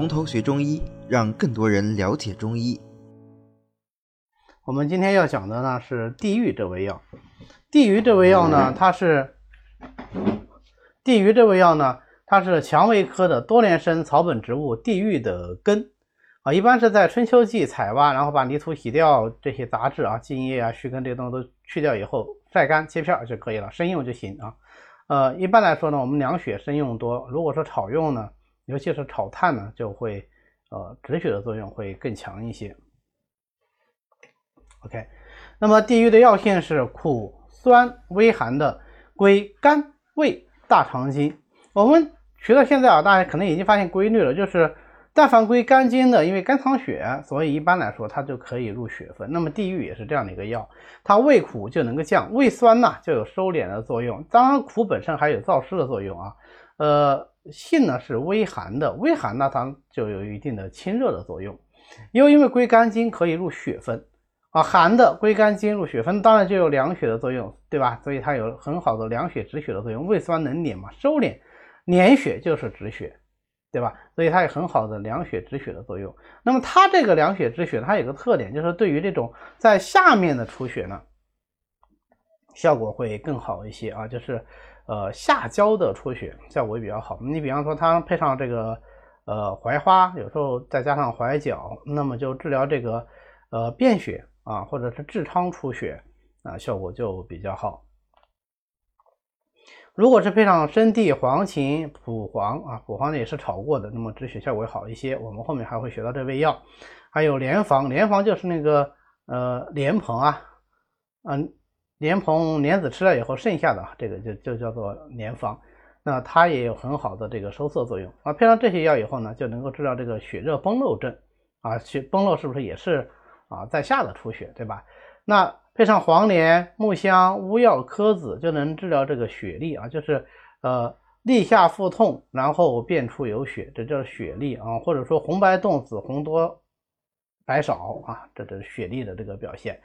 从头学中医，让更多人了解中医。我们今天要讲的呢是地榆这味药。地榆这味药呢，它是地榆这味药呢，它是蔷薇科的多年生草本植物地榆的根啊，一般是在春秋季采挖，然后把泥土洗掉这些杂质啊、茎叶啊、须根这些东西都去掉以后，晒干切片就可以了，生用就行啊。呃，一般来说呢，我们凉血生用多，如果说炒用呢，尤其是炒炭呢，就会呃止血的作用会更强一些。OK，那么地榆的药性是苦酸微寒的，归肝胃大肠经。我们学到现在啊，大家可能已经发现规律了，就是但凡归肝经的，因为肝藏血，所以一般来说它就可以入血分。那么地榆也是这样的一个药，它味苦就能够降，胃酸呢就有收敛的作用。当然苦本身还有燥湿的作用啊。呃，性呢是微寒的，微寒呢它就有一定的清热的作用。又因为归肝经可以入血分。啊，寒的归肝经入血分，当然就有凉血的作用，对吧？所以它有很好的凉血止血的作用。胃酸能敛嘛，收敛，敛血就是止血，对吧？所以它有很好的凉血止血的作用。那么它这个凉血止血，它有个特点，就是对于这种在下面的出血呢，效果会更好一些啊。就是呃下焦的出血效果也比较好。你比方说它配上这个呃槐花，有时候再加上槐角，那么就治疗这个呃便血。啊，或者是痔疮出血啊，效果就比较好。如果是配上生地、黄芩、蒲黄啊，蒲黄呢也是炒过的，那么止血效果好一些。我们后面还会学到这味药，还有莲房，莲房就是那个呃莲蓬啊，嗯，莲蓬莲子吃了以后剩下的这个就就叫做莲房，那它也有很好的这个收涩作用啊。配上这些药以后呢，就能够治疗这个血热崩漏症啊，血崩漏是不是也是？啊，在下的出血，对吧？那配上黄连、木香、乌药、柯子，就能治疗这个血痢啊，就是呃痢下腹痛，然后便出有血，这叫血痢啊，或者说红白冻紫红多白少啊，这是血痢的这个表现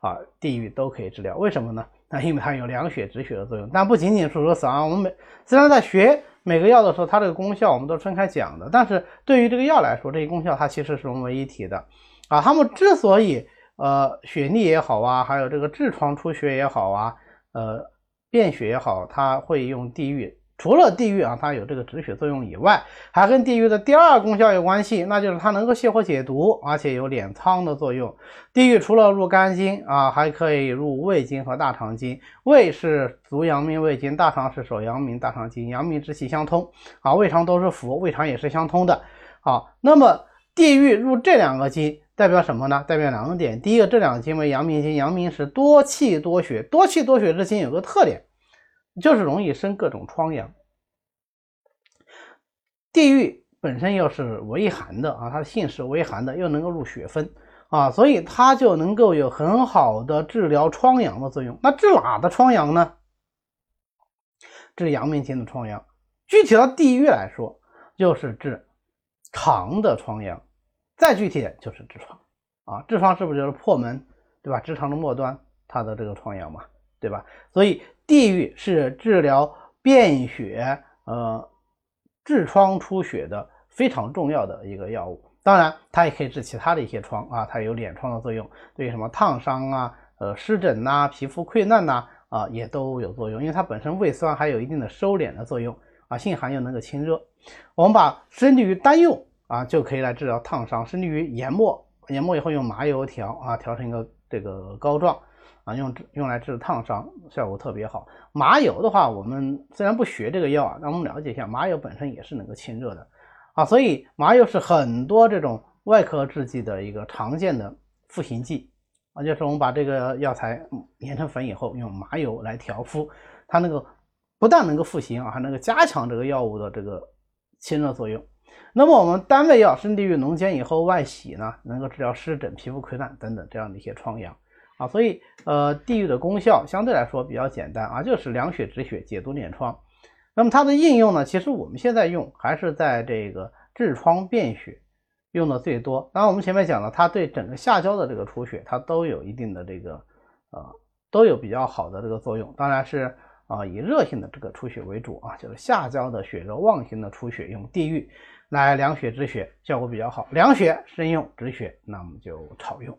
啊，地狱都可以治疗。为什么呢？那因为它有凉血止血的作用。但不仅仅是如此啊，我们每虽然在学每个药的时候，它这个功效我们都分开讲的，但是对于这个药来说，这些功效它其实是融为一体的。啊，他们之所以呃血痢也好啊，还有这个痔疮出血也好啊，呃便血也好，它会用地榆。除了地榆啊，它有这个止血作用以外，还跟地榆的第二功效有关系，那就是它能够泻火解毒，而且有敛疮的作用。地榆除了入肝经啊，还可以入胃经和大肠经。胃是足阳明胃经，大肠是手阳明大肠经，阳明之气相通啊，胃肠都是腑，胃肠也是相通的。好，那么地榆入这两个经。代表什么呢？代表两个点。第一个，这两个经为阳明经，阳明是多气多血，多气多血之经有个特点，就是容易生各种疮疡。地狱本身又是微寒的啊，它的性是微寒的，又能够入血分啊，所以它就能够有很好的治疗疮疡的作用。那治哪的疮疡呢？治阳明经的疮疡。具体到地狱来说，就是治肠的疮疡。再具体点就是痔疮啊，痔疮是不是就是破门，对吧？直肠的末端它的这个疮疡嘛，对吧？所以地榆是治疗便血、呃痔疮出血的非常重要的一个药物。当然，它也可以治其他的一些疮啊，它有敛疮的作用，对于什么烫伤啊、呃湿疹呐、皮肤溃烂呐啊也都有作用，因为它本身胃酸还有一定的收敛的作用啊，性寒又能够清热。我们把生地榆单用。啊，就可以来治疗烫伤，甚至于研末，研末以后用麻油调啊，调成一个这个膏状啊，用用来治烫伤，效果特别好。麻油的话，我们虽然不学这个药啊，但我们了解一下，麻油本身也是能够清热的啊，所以麻油是很多这种外科制剂的一个常见的复形剂啊，就是我们把这个药材研成粉以后，用麻油来调敷，它那个不但能够复形啊，还能够加强这个药物的这个清热作用。那么我们单味药生地榆浓煎以后外洗呢，能够治疗湿疹、皮肤溃烂等等这样的一些疮疡啊，所以呃地榆的功效相对来说比较简单啊，就是凉血止血、解毒敛疮。那么它的应用呢，其实我们现在用还是在这个痔疮便血用的最多。当然我们前面讲了，它对整个下焦的这个出血，它都有一定的这个呃都有比较好的这个作用。当然是啊，以热性的这个出血为主啊，就是下焦的血热旺型的出血，用地域来凉血止血，效果比较好。凉血生用，止血那么就少用。